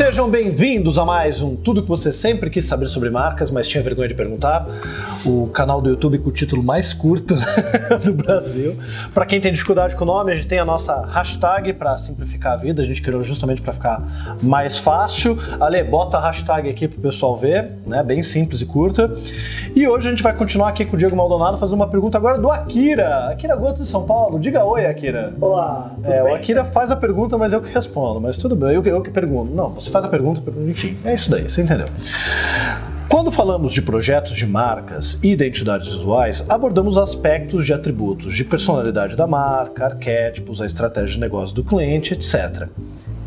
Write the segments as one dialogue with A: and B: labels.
A: Sejam bem-vindos a mais um Tudo que você sempre quis saber sobre marcas, mas tinha vergonha de perguntar. O canal do YouTube com o título mais curto do Brasil. Para quem tem dificuldade com o nome, a gente tem a nossa hashtag para simplificar a vida. A gente criou justamente para ficar mais fácil. Ale, bota a hashtag aqui para o pessoal ver, né? Bem simples e curta. E hoje a gente vai continuar aqui com o Diego Maldonado fazendo uma pergunta agora do Akira. Akira Goto de São Paulo. Diga oi, Akira.
B: Olá.
A: É, o Akira faz a pergunta, mas eu que respondo. Mas tudo bem, eu, eu que pergunto. Não, você faz a pergunta, enfim, é isso daí, você entendeu. Quando falamos de projetos de marcas e identidades visuais, abordamos aspectos de atributos de personalidade da marca, arquétipos, a estratégia de negócio do cliente, etc.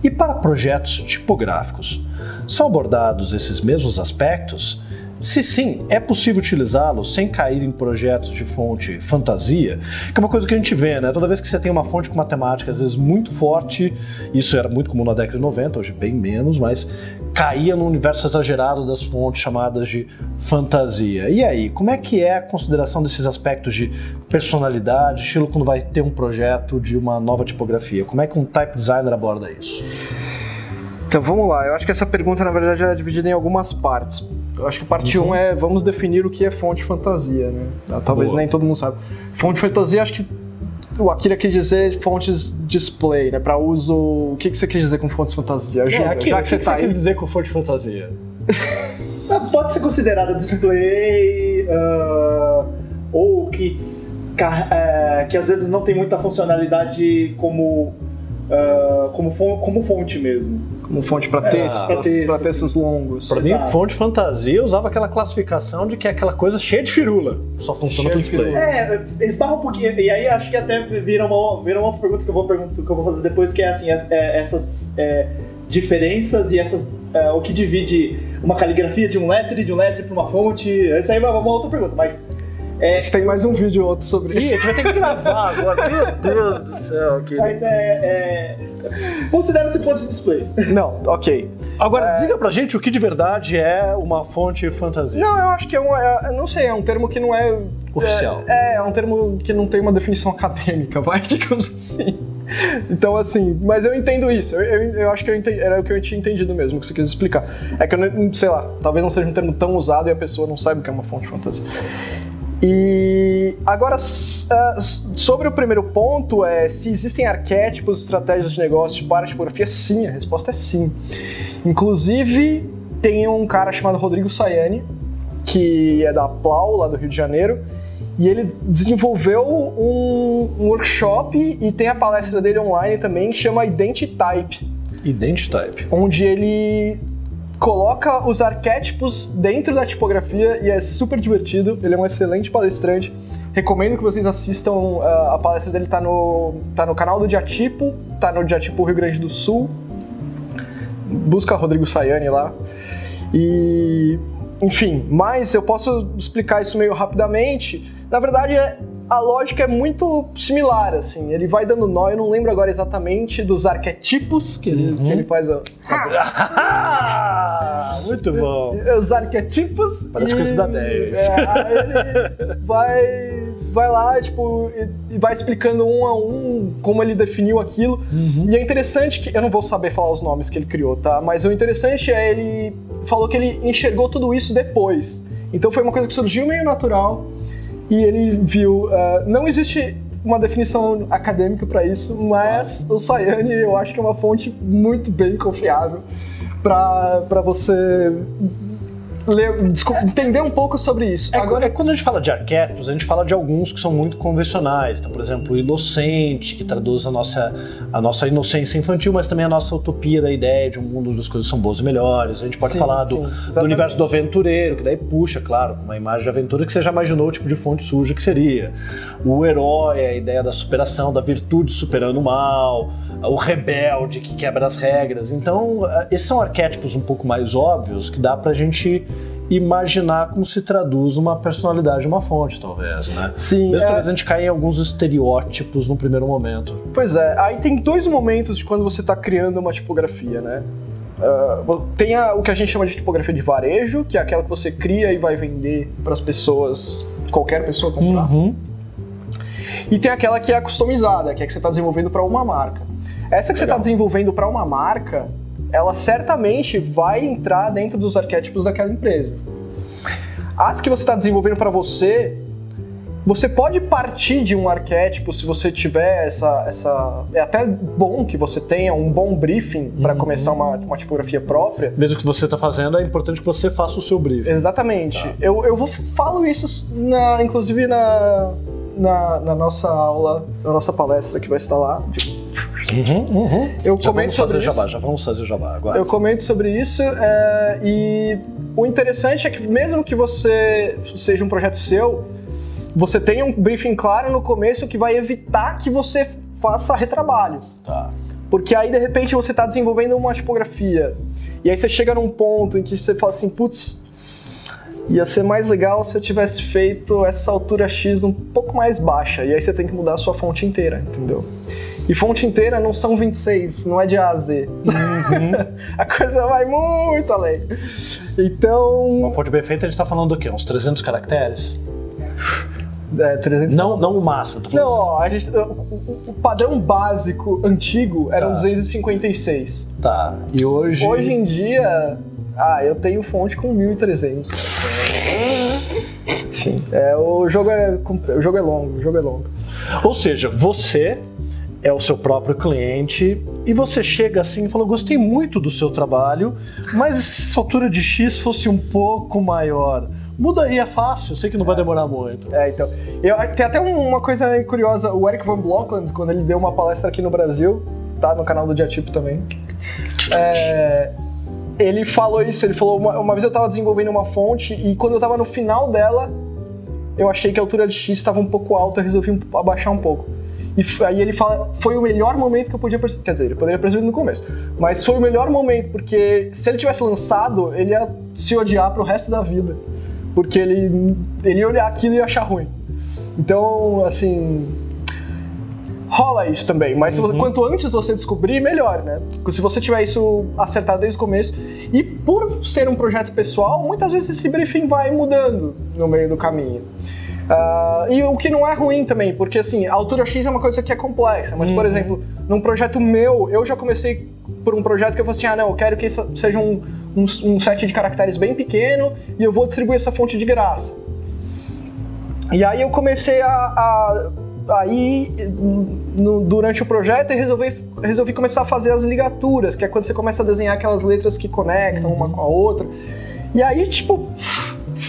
A: E para projetos tipográficos, são abordados esses mesmos aspectos? Se sim, é possível utilizá-lo sem cair em projetos de fonte fantasia, que é uma coisa que a gente vê, né? Toda vez que você tem uma fonte com matemática, às vezes muito forte, isso era muito comum na década de 90, hoje bem menos, mas caía no universo exagerado das fontes chamadas de fantasia. E aí, como é que é a consideração desses aspectos de personalidade, estilo quando vai ter um projeto de uma nova tipografia? Como é que um type designer aborda isso?
B: Então vamos lá, eu acho que essa pergunta na verdade é dividida em algumas partes. Eu acho que parte 1 uhum. um é vamos definir o que é fonte fantasia, né? Ah, talvez Boa. nem todo mundo sabe. Fonte fantasia, acho que o Akira quis dizer fontes display, né? Para uso. O que, que você quis dizer com fontes fantasia?
A: Ajuda, é, Akira, já que, você que tá você aí. quis dizer com fonte fantasia?
C: Ah, pode ser considerado display uh, ou que, uh, que às vezes não tem muita funcionalidade como uh, como, como fonte mesmo.
B: Como fonte para textos, é, textos, para textos longos.
A: Para mim, fonte fantasia usava aquela classificação de que é aquela coisa cheia de firula. Só funciona para display.
C: É, esbarra um pouquinho. E aí acho que até vira uma, vira uma outra pergunta que eu vou, que eu vou fazer depois, que é assim, é, é, essas é, diferenças e essas. É, o que divide uma caligrafia de um letre, de um letre para uma fonte. Essa aí é uma, uma outra pergunta, mas
B: é, a gente tem mais um vídeo ou outro sobre isso.
A: Ih, a gente vai ter que gravar agora. Meu Deus do céu.
C: Que... Mas é. é... Considera-se fonte de display.
B: Não, ok.
A: Agora, é... diga pra gente o que de verdade é uma fonte fantasia.
B: Não, eu acho que é um. É, não sei, é um termo que não é.
A: Oficial.
B: É, é um termo que não tem uma definição acadêmica, vai, digamos assim. Então, assim, mas eu entendo isso. Eu, eu, eu acho que eu entendi, era o que eu tinha entendido mesmo, que você quis explicar. É que eu não, sei lá, talvez não seja um termo tão usado e a pessoa não saiba o que é uma fonte fantasia. E agora, é, sobre o primeiro ponto, é se existem arquétipos, estratégias de negócio para a tipografia, sim, a resposta é sim. Inclusive, tem um cara chamado Rodrigo Sayani, que é da Plau, lá do Rio de Janeiro, e ele desenvolveu um, um workshop e tem a palestra dele online também, que chama Identitype.
A: Identitype.
B: Onde ele coloca os arquétipos dentro da tipografia e é super divertido. Ele é um excelente palestrante. Recomendo que vocês assistam. Uh, a palestra dele tá no, tá no canal do Diatipo, tá no Diatipo Rio Grande do Sul. Busca Rodrigo Sayani lá. E. Enfim, mas eu posso explicar isso meio rapidamente. Na verdade, é, a lógica é muito similar, assim. Ele vai dando nó, eu não lembro agora exatamente dos arquetipos que ele, uhum. que ele faz.
A: muito bom!
B: Os arquetipos.
A: Parece e, coisa da 10.
B: É, aí ele vai, vai lá, tipo, e, vai explicando um a um como ele definiu aquilo. Uhum. E é interessante que. Eu não vou saber falar os nomes que ele criou, tá? Mas o interessante é ele falou que ele enxergou tudo isso depois. Então foi uma coisa que surgiu meio natural e ele viu. Uh, não existe uma definição acadêmica para isso, mas o Sayane eu acho que é uma fonte muito bem confiável para você ler, entender um pouco sobre isso.
A: É, Agora, é quando a gente fala de arquétipos, a gente fala de alguns que são muito convencionais. Então, por exemplo, o inocente, que traduz a nossa, a nossa inocência infantil, mas também a nossa utopia da ideia de um mundo onde as coisas são boas e melhores. A gente pode sim, falar do, do, universo do aventureiro, que daí puxa, claro, uma imagem de aventura que você já imaginou o tipo de fonte suja que seria. O herói, a ideia da superação, da virtude superando o mal. O rebelde que quebra as regras. Então, esses são arquétipos um pouco mais óbvios que dá pra gente imaginar como se traduz uma personalidade uma fonte, talvez, né?
B: Sim.
A: Mesmo é... talvez a gente caia em alguns estereótipos no primeiro momento.
B: Pois é, aí tem dois momentos de quando você está criando uma tipografia, né? Uh, tem a, o que a gente chama de tipografia de varejo, que é aquela que você cria e vai vender para as pessoas, qualquer pessoa comprar. Uhum. E tem aquela que é customizada, que é que você está desenvolvendo para uma marca. Essa que Legal. você está desenvolvendo para uma marca, ela certamente vai entrar dentro dos arquétipos daquela empresa. As que você está desenvolvendo para você, você pode partir de um arquétipo se você tiver essa. essa é até bom que você tenha um bom briefing para
A: Uhum.
B: começar uma, uma tipografia própria.
A: Mesmo que você está fazendo, é importante que você faça o seu briefing.
B: Exatamente.
A: Tá.
B: Eu, eu vou, falo isso, na, inclusive, na, na, na nossa aula, na nossa palestra que vai estar lá.
A: Uhum, uhum.
B: Eu
A: Já
B: comento
A: vamos fazer
B: sobre
A: jabá,
B: isso.
A: já vamos fazer jabá agora.
B: Eu comento sobre isso é, e o interessante é que mesmo que você seja um projeto seu, você tenha um briefing claro no começo que vai evitar que você faça retrabalhos.
A: Tá.
B: Porque aí, de repente, você está desenvolvendo uma tipografia. E aí você chega num ponto em que você fala assim, putz, ia ser mais legal se eu tivesse feito essa altura X um pouco mais baixa. E aí você tem que mudar a sua fonte inteira, entendeu? E fonte inteira não são 26, não é de A a Z. a coisa vai muito além. Então,
A: Uma fonte bem feita, a gente tá falando do quê? Uns 300 caracteres?
B: é, 300...
A: Não, não o máximo, tô
B: Não,
A: falando
B: ó, a gente, o, o- padrão básico antigo era
A: Tá.
B: 256.
A: assim. Tá. E hoje.
B: Hoje em dia, ah, eu tenho fonte com 1300. Enfim, é, o, jogo é, o jogo é longo, o jogo é longo.
A: Ou seja, você é o seu próprio cliente e você chega assim e fala: Gostei muito do seu trabalho, mas se essa altura de X fosse um pouco maior. Muda aí, é fácil, eu sei que não vai demorar muito.
B: É, então. Eu, tem até um- uma coisa curiosa, o Eric Van Blockland, quando ele deu uma palestra aqui no Brasil, tá no canal do Diatipo também. É, ele falou isso, ele falou, uma, uma vez eu tava desenvolvendo uma fonte e quando eu tava no final dela, eu achei que a altura de X estava um pouco alta, eu resolvi abaixar um pouco. E aí ele fala, foi o melhor momento que eu podia perceber. Quer dizer, ele poderia perceber no começo. Mas foi o melhor momento, porque se ele tivesse lançado, ele ia se odiar pro resto da vida. Porque ele, ele ia olhar aquilo e ia achar ruim. Então, assim. Rola isso também, mas você- quanto antes você descobrir, melhor, né? Porque se você tiver isso acertado desde o começo. E por ser um projeto pessoal, muitas vezes esse briefing vai mudando no meio do caminho. Ah, e o que não é ruim também, porque assim, a altura X é uma coisa que é complexa, mas por exemplo, num projeto meu, eu já comecei por um projeto que eu falei assim: ah, não, eu quero que isso seja um, um, um set de caracteres bem pequeno e eu vou distribuir essa fonte de graça. E aí eu comecei a, a aí no- durante o projeto eu resolvi, resolvi começar a fazer as ligaturas, que é quando você começa a desenhar aquelas letras que conectam uma com a outra. E aí, tipo,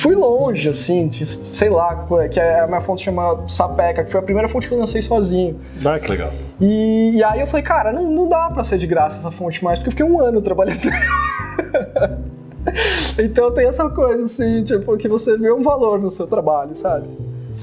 B: fui longe, assim, de- sei lá, que a minha fonte chama Sapeca, que foi a primeira fonte que eu lancei sozinho.
A: Ah, que legal.
B: E, e aí eu falei, cara, não, não dá pra ser de graça essa fonte mais, porque eu fiquei um ano trabalhando. então tem essa coisa, assim, tipo, que você vê um valor no seu trabalho, sabe?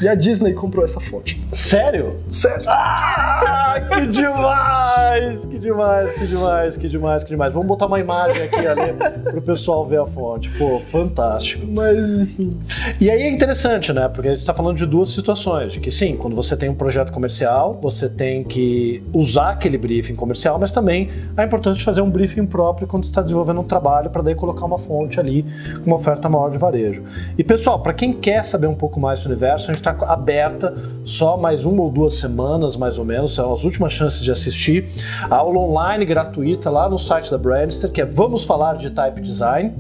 B: E a Disney comprou essa fonte.
A: Sério?
B: Sério?
A: Ah, que demais! Que demais, que demais, que demais, que demais. Vamos botar uma imagem aqui ali pro pessoal ver a fonte. Pô, fantástico.
B: Mas, enfim.
A: E aí é interessante, né? Porque a gente está falando de duas situações. De que sim, quando você tem um projeto comercial, você tem que usar aquele briefing comercial, mas também é importante fazer um briefing próprio quando você está desenvolvendo um trabalho para daí colocar uma fonte ali com uma oferta maior de varejo. E pessoal, para quem quer saber um pouco mais do universo, a gente está aberta só mais uma ou duas semanas, mais ou menos, são as últimas chances de assistir. A aula online gratuita lá no site da Brandster, que é Vamos Falar de Type Design,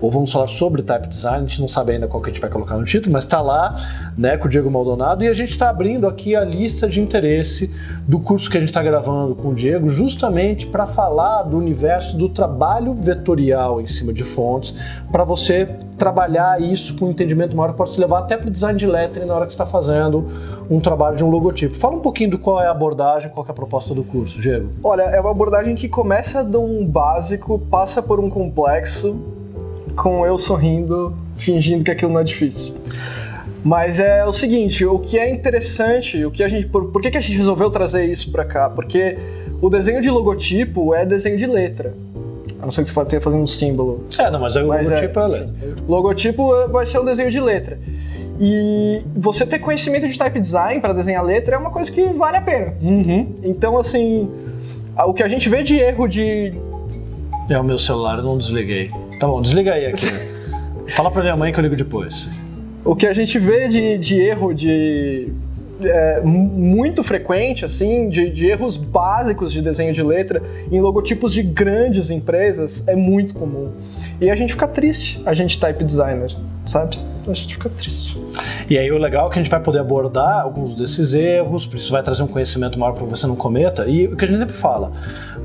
A: ou Vamos Falar sobre Type Design, a gente não sabe ainda qual que a gente vai colocar no título, mas está lá, né, com o Diego Maldonado, e a gente está abrindo aqui a lista de interesse do curso que a gente está gravando com o Diego, justamente para falar do universo do trabalho vetorial em cima de fontes, para você trabalhar isso com um entendimento maior pode te levar até para o design de lettering na hora que está fazendo um trabalho de um logotipo. Fala um pouquinho do qual é a abordagem, qual é a proposta do curso, Diego.
B: Olha, é uma abordagem que começa de um básico, passa por um complexo, com eu sorrindo, fingindo que aquilo não é difícil. Mas é o seguinte, o que é interessante, o que a gente, por, por que, que a gente resolveu trazer isso pra cá? Porque o desenho de logotipo é desenho de letra. A não ser que você tenha fazendo um símbolo.
A: É, não, mas, o
B: Mas é,
A: logotipo é, letra.
B: Logotipo eh, vai ser um desenho de letra. E você ter conhecimento de type design para desenhar letra é uma coisa que vale a pena.
A: Uhum.
B: Então, assim, o que a gente vê de erro de.
A: É o meu celular, não desliguei. Tá bom, desliga aí aqui. Fala pra minha mãe que eu ligo depois.
B: O que a gente vê de, de erro de, é, muito frequente, assim, de, de, erros básicos de desenho de letra em logotipos de grandes empresas é muito comum. E a gente fica triste, a gente type designer, sabe? A gente fica triste.
A: E aí o legal é que a gente vai poder abordar alguns desses erros, isso vai trazer um conhecimento maior para você não cometa. E o que a gente sempre fala,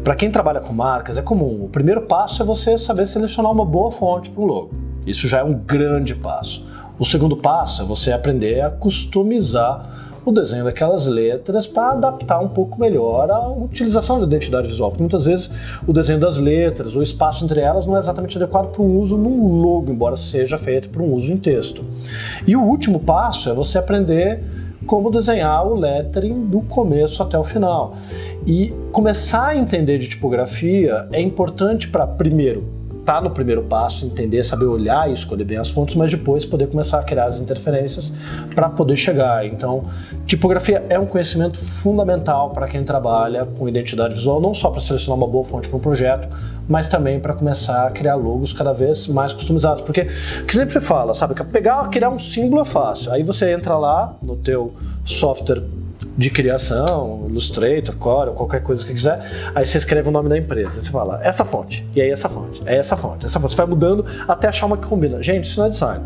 A: para quem trabalha com marcas é comum. O primeiro passo é você saber selecionar uma boa fonte para um logo. Isso já é um grande passo. O segundo passo é você aprender a customizar o desenho daquelas letras para adaptar um pouco melhor a utilização da identidade visual. Porque muitas vezes o desenho das letras, o espaço entre elas não é exatamente adequado para um uso num logo, embora seja feito para um uso em texto. E o último passo é você aprender como desenhar o lettering do começo até o final. E começar a entender de tipografia é importante para, primeiro, tá no primeiro passo, entender, saber olhar e escolher bem as fontes, mas depois poder começar a criar as interferências para poder chegar. Então, tipografia é um conhecimento fundamental para quem trabalha com identidade visual, não só para selecionar uma boa fonte para um projeto, mas também para começar a criar logos cada vez mais customizados. Porque que sempre fala, sabe, que pegar, criar um símbolo é fácil. Aí você entra lá no teu software de criação, Illustrator, Corel, qualquer coisa que quiser, aí você escreve o nome da empresa, você fala, essa fonte, e aí essa fonte, é essa fonte, essa fonte, você vai mudando até achar uma que combina. Gente, isso não é design.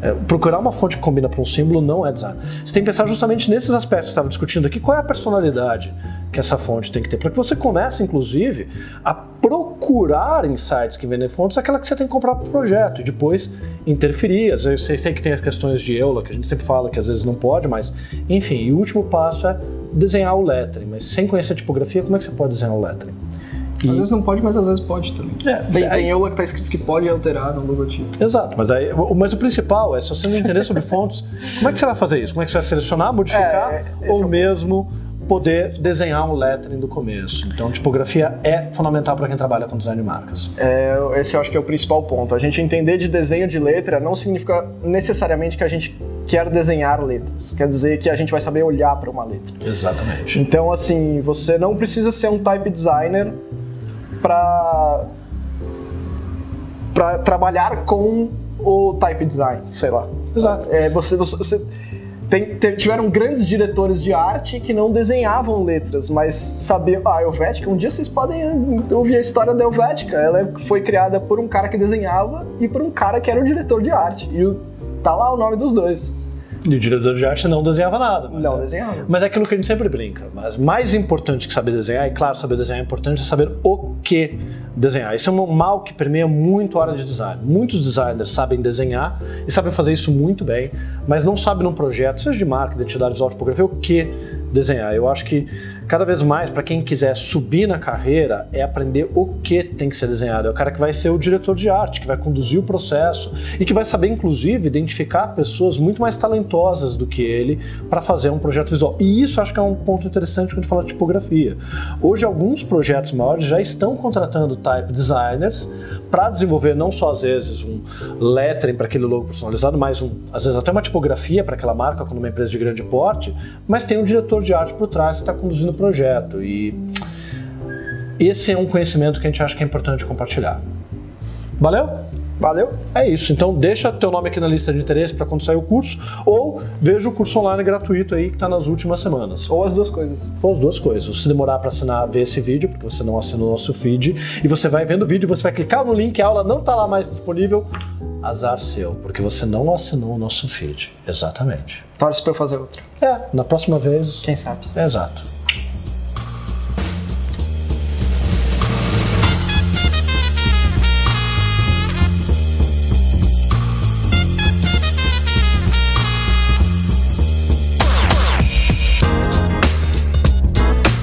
A: É, procurar uma fonte que combina para um símbolo não é design. Você tem que pensar justamente nesses aspectos que estava discutindo aqui, qual é a personalidade que essa fonte tem que ter, para que você comece, inclusive, a procurar insights que vendem fontes, aquela que você tem que comprar para o projeto, e depois interferir. Às vezes, eu sei que tem as questões de EULA, que a gente sempre fala que às vezes não pode, mas, enfim, e o último passo é desenhar o lettering, mas sem conhecer a tipografia, como é que você pode desenhar o lettering?
B: E... Às vezes não pode, mas às vezes pode também. É, tem, aí... tem EULA que está escrito que pode alterar no logotipo.
A: Exato, mas, aí, mas o principal é, se você não entender sobre fontes, como é que você vai fazer isso? Como é que você vai selecionar, modificar, é, ou é mesmo poder desenhar um lettering do começo. Então, tipografia é fundamental para quem trabalha com design de marcas.
B: É, esse eu acho que é o principal ponto. A gente entender de desenho de letra não significa necessariamente que a gente quer desenhar letras. Quer dizer que a gente vai saber olhar para uma letra.
A: Exatamente.
B: Então, assim, você não precisa ser um type designer para para trabalhar com o type design, sei lá.
A: Exato.
B: É, você, você, você tem, tiveram grandes diretores de arte que não desenhavam letras, mas sabiam. Ah, a Helvética, um dia vocês podem ouvir a história da Helvética. Ela foi criada por um cara que desenhava e por um cara que era o diretor de arte. E tá lá o nome dos dois.
A: E o diretor de arte não desenhava nada.
B: não é, desenhava.
A: Mas é aquilo que a gente sempre brinca. Mas mais importante que saber desenhar, e claro, saber desenhar é importante, é saber o que desenhar. Isso é um mal que permeia muito a área de design. Muitos designers sabem desenhar e sabem fazer isso muito bem, mas não sabem num projeto, seja de marca, identidade visual, tipografia, o que desenhar. Eu acho que cada vez mais, para quem quiser subir na carreira, é aprender o que tem que ser desenhado. É o cara que vai ser o diretor de arte, que vai conduzir o processo e que vai saber, inclusive, identificar pessoas muito mais talentosas do que ele para fazer um projeto visual. E isso acho que é um ponto interessante quando fala de tipografia. Hoje, alguns projetos maiores já estão contratando type designers para desenvolver não só às vezes um lettering para aquele logo personalizado, mas um, às vezes até uma tipografia para aquela marca quando uma empresa de grande porte, mas tem um diretor de arte por trás que está conduzindo o projeto. E esse é um conhecimento que a gente acha que é importante compartilhar. Valeu?
B: Valeu?
A: É isso. Então deixa teu nome aqui na lista de interesse para quando sair o curso, ou veja o curso online gratuito aí que está nas últimas semanas.
B: Ou as duas coisas.
A: Ou as duas coisas. Se demorar para assinar, ver esse vídeo, porque você não assina o nosso feed, e você vai vendo o vídeo, você vai clicar no link, a aula não está lá mais disponível. Azar seu, porque você não assinou o nosso feed. Exatamente.
B: Torce para eu fazer outro.
A: É, na próxima vez.
B: Quem sabe?
A: Exato.